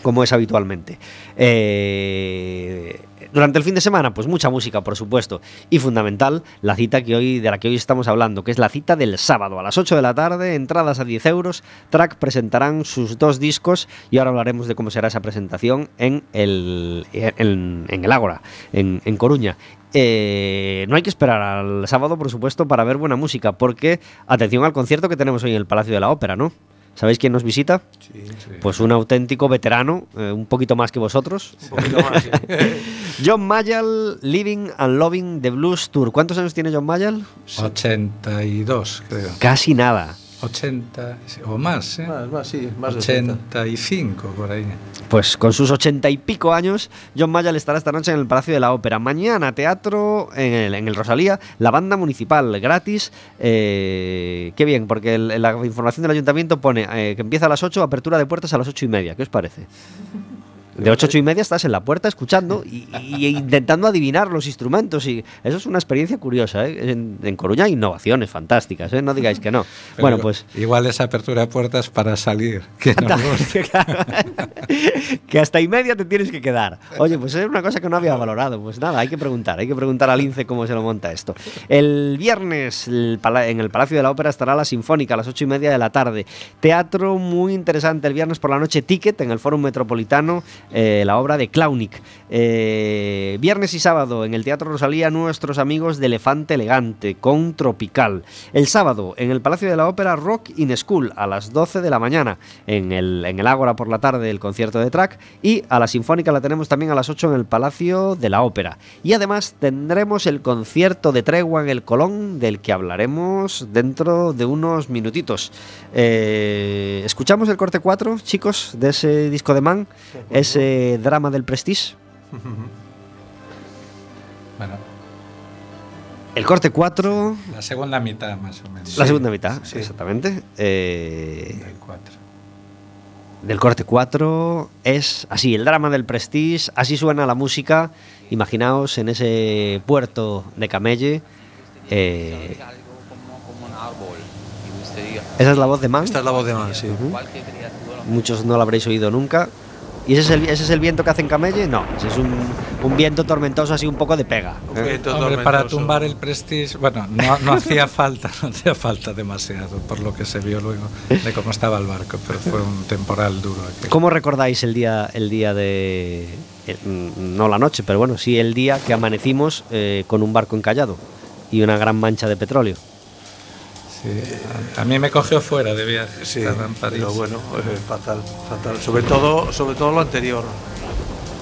como es habitualmente. Eh, durante el fin de semana, pues mucha música, por supuesto. Y fundamental, la cita que hoy, de la que hoy estamos hablando, que es la cita del sábado a las 8 de la tarde, entradas a 10 euros. Track presentarán sus dos discos y ahora hablaremos de cómo será esa presentación en el, en, el Ágora, en, en Coruña. Eh, no hay que esperar al sábado, por supuesto, para ver buena música, porque atención al concierto que tenemos hoy en el Palacio de la Ópera, ¿no? ¿Sabéis quién nos visita? Pues un auténtico veterano, eh, un poquito más que vosotros. Un poquito más. sí. <laughs> John Mayall, Living and Loving the Blues Tour. ¿Cuántos años tiene John Mayall? 82, creo. Casi nada. 80 o más, ¿eh? Más, más, sí, más de 80. 85 por ahí. Pues con sus ochenta y pico años, John Mayall estará esta noche en el Palacio de la Ópera. Mañana, teatro en el, en el Rosalía, la banda municipal gratis. Eh, qué bien, porque el- la información del ayuntamiento pone eh, que empieza a las 8, apertura de puertas a las ocho y media. ¿Qué os parece? <laughs> De 8 a 8 y media estás en la puerta escuchando y, y- intentando adivinar los instrumentos. y Eso es una experiencia curiosa. ¿eh? En, en Coruña hay innovaciones fantásticas, ¿eh? no digáis que no. <laughs> Pero bueno, pues Igual esa apertura de puertas para salir. Que no <laughs> <laughs> que hasta y media te tienes que quedar. Oye, pues es una cosa que no había valorado. Pues nada, hay que preguntar, hay que preguntar al INCE cómo se lo monta esto. El viernes el en el Palacio de la Ópera estará la Sinfónica a las ocho y media de la tarde. Teatro muy interesante el viernes por la noche, Ticket en el Fórum Metropolitano, eh, la obra de Clownic. Eh, viernes y sábado en el Teatro Rosalía, nuestros amigos de Elefante Elegante con Tropical. El sábado en el Palacio de la Ópera, Rock in School a las 12 de la mañana. En el, en el Ágora por la tarde, el concierto de track. Y a la Sinfónica la tenemos también a las 8 en el Palacio de la Ópera. Y además tendremos el concierto de tregua en el Colón, del que hablaremos dentro de unos minutitos. Eh, ¿Escuchamos el corte 4, chicos, de ese disco de Man? Ese drama del Prestige. <laughs> Bueno, El corte 4, la segunda mitad más o menos. la segunda mitad, sí. exactamente. Eh, Del cuatro. del corte 4 es así, el drama del Prestige, así suena la música. Imaginaos en ese puerto de Camelle. eh, esa es la voz de Man. Esta es la voz de Man, sí. Muchos no la habréis oído nunca. ¿Y ese es el, ese es el viento que hace en Camelle? No, ese es un, un viento tormentoso así un poco de pega. ¿eh? Hombre, para tumbar el Prestige, bueno, no, no hacía <laughs> falta, no hacía falta demasiado por lo que se vio luego de cómo estaba el barco, pero fue un temporal duro. aquel. ¿Cómo recordáis el día, el día de... eh, mm, no la noche, pero bueno, sí el día que amanecimos eh, con un barco encallado y una gran mancha de petróleo? Sí, a, a mí me cogió fuera de viaje, Sí, en París. pero bueno, eh, fatal, fatal. Sobre todo, sobre todo lo anterior.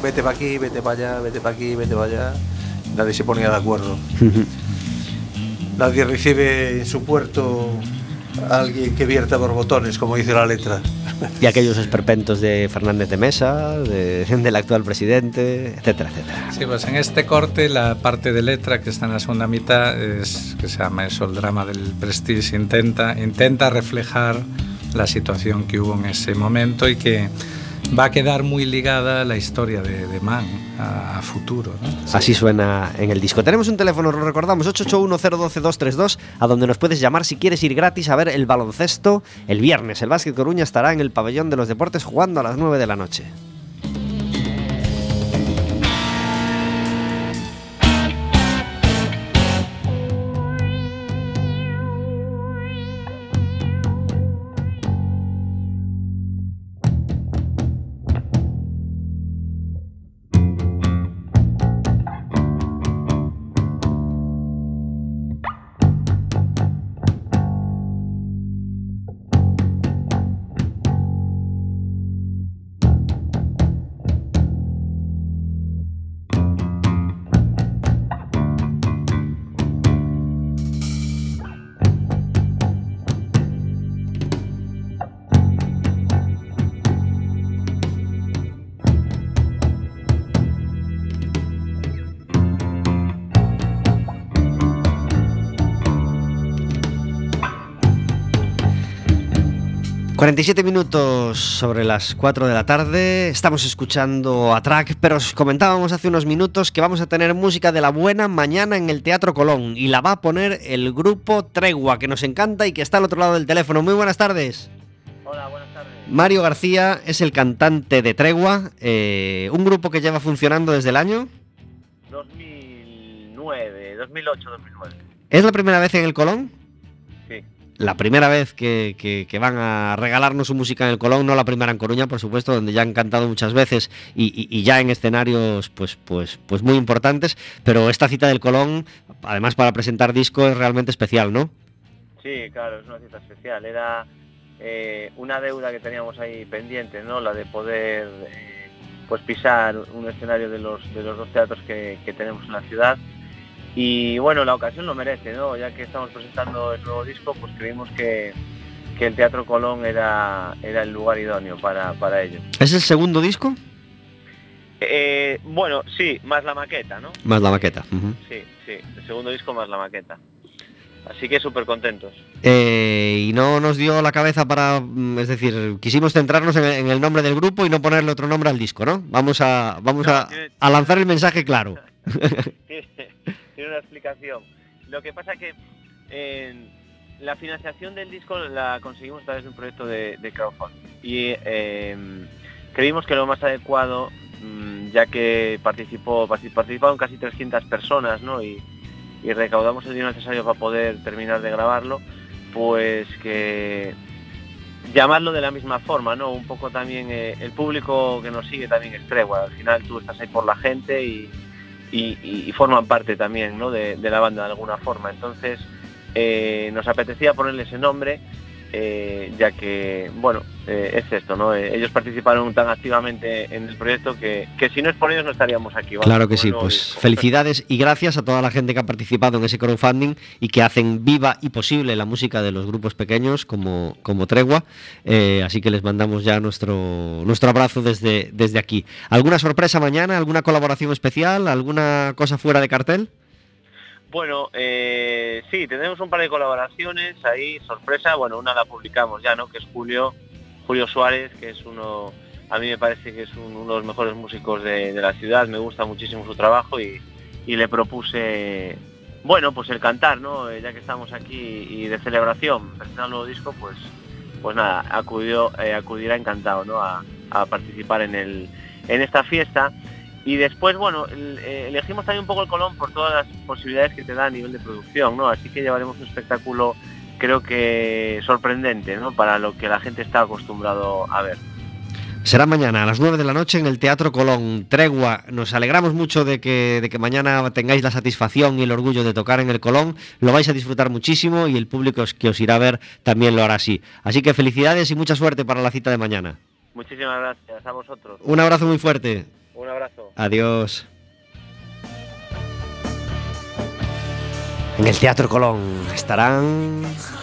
Vete para aquí, vete para allá, vete para aquí, vete para allá. Nadie se ponía de acuerdo. Nadie recibe en su puerto alguien que vierta borbotones, como dice la letra. Y aquellos esperpentos de Fernández de Mesa, de- del actual presidente, etcétera, etcétera. Sí, pues en este corte la parte de letra que está en la segunda mitad es que se llama eso el drama del Prestige intenta intenta reflejar la situación que hubo en ese momento y que va a quedar muy ligada la historia de, de Man a, a futuro. ¿no? Así suena en el disco. Tenemos un teléfono, lo recordamos, 881-012-232, a donde nos puedes llamar si quieres ir gratis a ver el baloncesto el viernes. El Básquet Coruña estará en el pabellón de los deportes jugando a las 9 de la noche. ...47 minutos sobre las 4 de la tarde... ...estamos escuchando a Track... ...pero os comentábamos hace unos minutos... ...que vamos a tener música de la buena mañana en el Teatro Colón... ...y la va a poner el grupo Tregua... ...que nos encanta y que está al otro lado del teléfono... ...muy buenas tardes... Hola, buenas tardes. Mario García es el cantante de Tregua... eh, ...un grupo que lleva funcionando desde el año... 2009, 2008, 2009. ¿Es la primera vez en el Colón? La primera vez que, van a regalarnos su música en el Colón, no la primera en Coruña, por supuesto, donde ya han cantado muchas veces y, ya en escenarios pues, pues, pues muy importantes, pero esta cita del Colón, además para presentar disco, es realmente especial, ¿no? Sí, claro, es una cita especial. Era eh, una deuda que teníamos ahí pendiente, ¿no? La de poder eh, pues pisar un escenario de los, de los dos teatros que tenemos en la ciudad. Y bueno, la ocasión lo merece, ¿no? Ya que estamos presentando el nuevo disco, pues creímos que, que el Teatro Colón era, era el lugar idóneo para, para ello. ¿Es el segundo disco? Eh, bueno, sí, más la maqueta, ¿no? Más la maqueta. Sí, sí, el segundo disco más la maqueta. Así que súper contentos. Eh, y no nos dio la cabeza para, mm, es decir, quisimos centrarnos en, en el nombre del grupo y no ponerle otro nombre al disco, ¿no? Vamos a, vamos No, a, tiene- a lanzar el mensaje claro. <laughs> <laughs> tiene, una explicación. Lo que pasa que eh, la financiación del disco la conseguimos a través de un proyecto de, de crowdfunding y eh, creímos que lo más adecuado, mm, ya que participó partic- participaron casi 300 personas ¿no? y, y recaudamos el dinero necesario para poder terminar de grabarlo, pues que llamarlo de la misma forma, ¿no? Un poco también eh, el público que nos sigue también es tregua. Al final tú estás ahí por la gente y, y, forman parte también ¿no? de, de la banda de alguna forma. Entonces eh, nos apetecía ponerle ese nombre, eh, ya que, bueno, eh, es esto, ¿no? Eh, ellos participaron tan activamente en el proyecto que, que si no es por ellos no estaríamos aquí. ¿vale? Claro que sí, pues felicidades y gracias a toda la gente que ha participado en ese crowdfunding y que hacen viva y posible la música de los grupos pequeños como, como Tregua. Eh, así que les mandamos ya nuestro, nuestro abrazo desde, desde aquí. ¿Alguna sorpresa mañana? ¿Alguna colaboración especial? ¿Alguna cosa fuera de cartel? Bueno, eh, sí, tenemos un par de colaboraciones ahí, sorpresa, bueno, una la publicamos ya, ¿no? Que es Julio, Julio Suárez, que es uno, a mí me parece que es uno de los mejores músicos de, la ciudad, me gusta muchísimo su trabajo y, le propuse, bueno, pues el cantar, ¿no? Ya que estamos aquí y de celebración, presentando un nuevo disco, pues, pues nada, acudió, acudirá encantado, ¿no? A, a participar en, el, en esta fiesta. Y después, bueno, eh, elegimos también un poco el Colón por todas las posibilidades que te da a nivel de producción, ¿no? Así que llevaremos un espectáculo, creo que sorprendente, ¿no? Para lo que la gente está acostumbrado a ver. Será mañana a las 9 de la noche en el Teatro Colón. Tregua. Nos alegramos mucho de que, de que mañana tengáis la satisfacción y el orgullo de tocar en el Colón. Lo vais a disfrutar muchísimo y el público que os irá a ver también lo hará así. Así que felicidades y mucha suerte para la cita de mañana. Muchísimas gracias a vosotros. Un abrazo muy fuerte. Un abrazo. Adiós. En el Teatro Colón estarán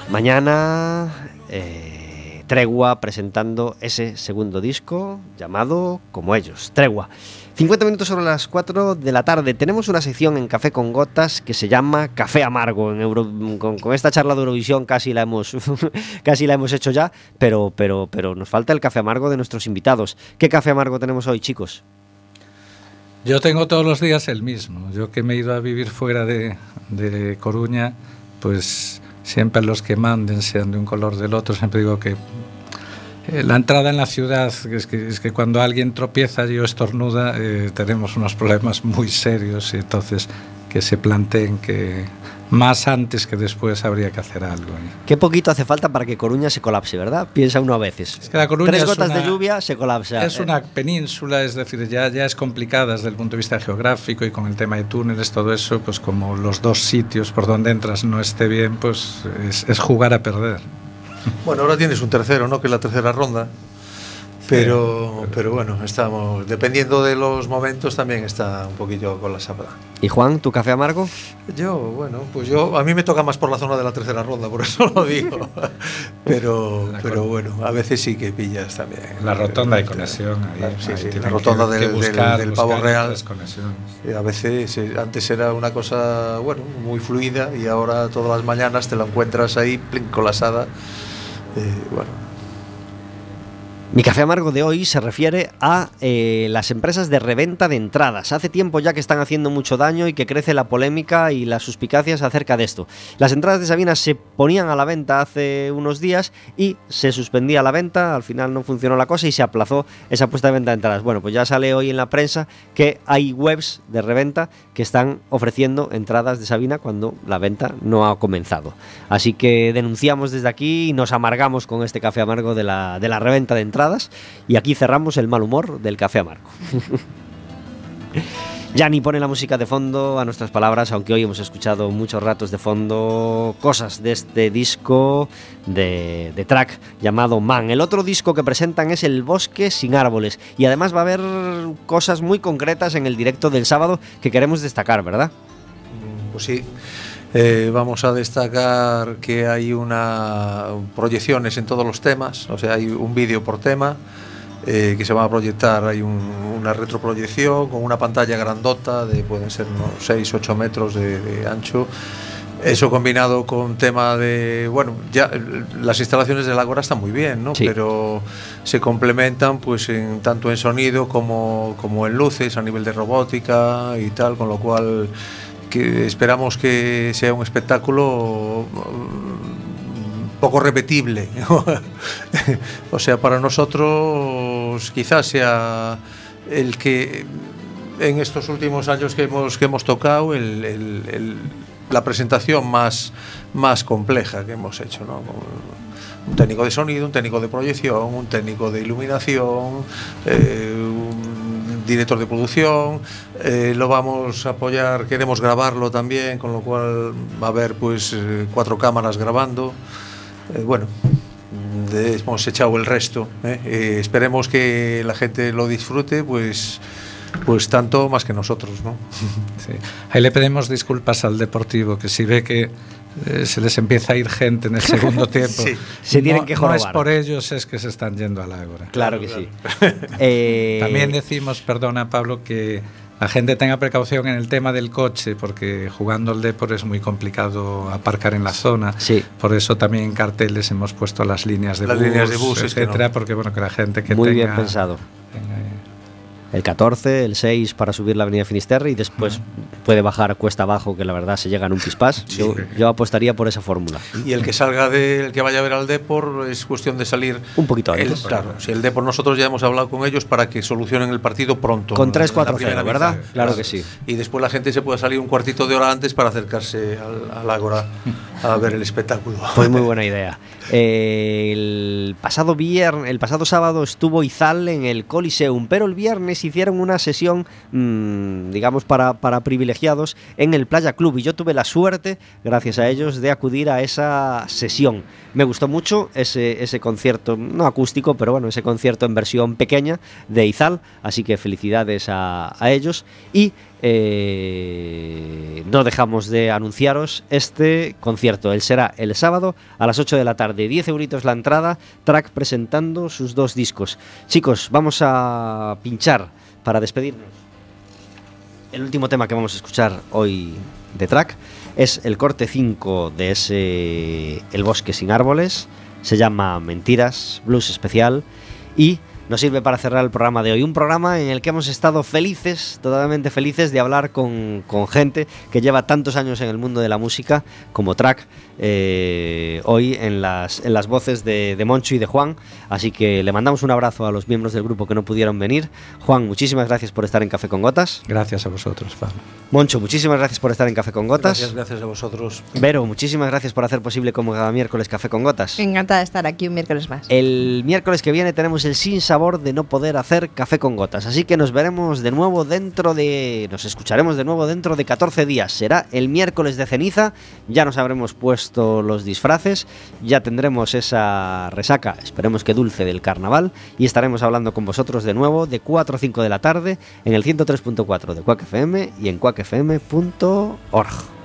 mañana eh, Tregua presentando ese segundo disco llamado Como ellos, Tregua. 50 minutos sobre las 4 de la tarde. Tenemos una sección en Café con Gotas que se llama Café Amargo. En con, esta charla de Eurovisión casi la hemos, <laughs> casi la hemos hecho ya, pero, pero, pero nos falta el café amargo de nuestros invitados. ¿Qué café amargo tenemos hoy, chicos? Yo tengo todos los días el mismo. Yo que me he ido a vivir fuera de, de Coruña, pues siempre los que manden, sean de un color del otro, siempre digo que eh, la entrada en la ciudad, es que, cuando alguien tropieza y o estornuda, eh, tenemos unos problemas muy serios y entonces que se planteen que más antes que después habría que hacer algo. Qué poquito hace falta para que Coruña se colapse, ¿verdad? Piensa uno a veces. Es que la Coruña Tres gotas de lluvia se colapsa. Es una península, es decir, ya, ya es complicada desde el punto de vista geográfico y con el tema de túneles, todo eso, pues como los dos sitios por donde entras no esté bien, pues es, es jugar a perder. Bueno, ahora tienes un tercero, ¿no? Que es la tercera ronda. Pero, pero bueno, estamos, dependiendo de los momentos, también está un poquillo con la sabra. ¿Y Juan, tu café amargo? Yo, bueno, pues yo, a mí me toca más por la zona de la tercera ronda, por eso lo digo. <laughs> pero, pero bueno, a veces sí que pillas también. La rotonda de conexión. sí, sí, la rotonda del, del, pavo real. A veces, eh, antes era una cosa, bueno, muy fluida y ahora todas las mañanas te la encuentras ahí, colasada. Eh, bueno, mi café amargo de hoy se refiere a eh, las empresas de reventa de entradas. Hace tiempo ya que están haciendo mucho daño y que crece la polémica y las suspicacias acerca de esto. Las entradas de Sabina se ponían a la venta hace unos días y se suspendía la venta, al final no funcionó la cosa y se aplazó esa puesta de venta de entradas. Bueno, pues ya sale hoy en la prensa que hay webs de reventa que están ofreciendo entradas de Sabina cuando la venta no ha comenzado. Así que denunciamos desde aquí y nos amargamos con este café amargo de la, de la reventa de entradas y aquí cerramos el mal humor del café amargo. <laughs> ni pone la música de fondo a nuestras palabras, aunque hoy hemos escuchado muchos ratos de fondo cosas de este disco de, de, track llamado Man. El otro disco que presentan es El Bosque sin Árboles y además va a haber cosas muy concretas en el directo del sábado que queremos destacar, ¿verdad? Pues sí. Eh, vamos a destacar que hay una proyecciones en todos los temas, o sea, hay un vídeo por tema eh, que se va a proyectar, hay una retroproyección con una pantalla grandota de pueden ser unos 6, 8 metros de, ancho. Eso combinado con tema de, bueno, ya las instalaciones del Agora están muy bien, ¿no? Pero se complementan pues en tanto en sonido como, como en luces a nivel de robótica y tal, con lo cual esperamos que sea un espectáculo mm, poco repetible. <laughs> o sea, para nosotros quizás sea el que en estos últimos años que hemos, que hemos tocado, la presentación más, más compleja que hemos hecho. Un técnico de sonido, un técnico de proyección, un técnico de iluminación, eh, director de producción, eh, lo vamos a apoyar, queremos grabarlo también, con lo cual va a haber pues eh, cuatro cámaras grabando. Bueno, hemos echado el resto. esperemos que la gente lo disfrute, pues pues tanto más que nosotros, ¿no? <laughs> Ahí le pedimos disculpas al Deportivo, que si ve que eh, se les empieza a ir gente en el segundo <laughs> tiempo. Se tienen que No es por ellos, es que se están yendo al ágora. Claro que sí. Eh, También decimos, perdona Pablo, que la gente tenga precaución en el tema del coche, porque jugando al Depor es muy complicado aparcar en la zona. Sí. Por eso también en carteles hemos puesto las líneas de Las bus, líneas de buses, que etcétera, no. porque bueno, que la gente que Muy tenga, bien pensado. tenga, El 14, el 6 para subir la avenida Finisterre y después puede bajar cuesta abajo, que la verdad se llega en un pispás. Yo, yo apostaría por esa fórmula. Y el que salga del que vaya a ver al Depor es cuestión de salir Un poquito el- antes. claro, si el Depor nosotros ya hemos hablado con ellos para que solucionen el partido pronto. Con en 3-4-0, la primera ¿verdad? mitad. Claro que sí. Y después la gente se puede salir un cuartito de hora antes para acercarse al, al Ágora a ver el espectáculo. Pues muy <laughs> buena idea. Eh, el pasado viernes, el pasado sábado estuvo Izal en el Coliseum, pero el viernes hicieron una sesión, mm, digamos, para, privilegiados en el Playa Club. Y yo tuve la suerte, gracias a ellos, de acudir a esa sesión. Me gustó mucho ese, ese concierto, no acústico, pero bueno, ese concierto en versión pequeña de Izal, así que felicidades a, a ellos. Y eh, no dejamos de anunciaros este concierto. Él será el sábado a las 8 de la tarde, 10 euritos la entrada, track presentando sus dos discos. Chicos, vamos a pinchar para despedirnos. El último tema que vamos a escuchar hoy de track es el corte 5 de ese El bosque sin árboles. Se llama Mentiras, blues especial y nos sirve para cerrar el programa de hoy. Un programa en el que hemos estado felices, totalmente felices de hablar con, con gente que lleva tantos años en el mundo de la música como track eh, hoy en las, en las voces de, de Moncho y de Juan. Así que le mandamos un abrazo a los miembros del grupo que no pudieron venir. Juan, muchísimas gracias por estar en Café con Gotas. Gracias a vosotros, Pablo. Moncho, muchísimas gracias por estar en Café con Gotas. Gracias, gracias a vosotros. Vero, muchísimas gracias por hacer posible como cada miércoles Café con Gotas. Encantada de estar aquí un miércoles más. El miércoles que viene tenemos el sin sabor de no poder hacer café con gotas. Así que nos veremos de nuevo dentro de. Nos escucharemos de nuevo dentro de 14 días. Será el miércoles de ceniza. Ya nos habremos puesto los disfraces. Ya tendremos esa resaca, esperemos que dulce, del carnaval. Y estaremos hablando con vosotros de nuevo de 4 a 5 de la tarde en el 103.4 de Quack FM y en quackfm.org.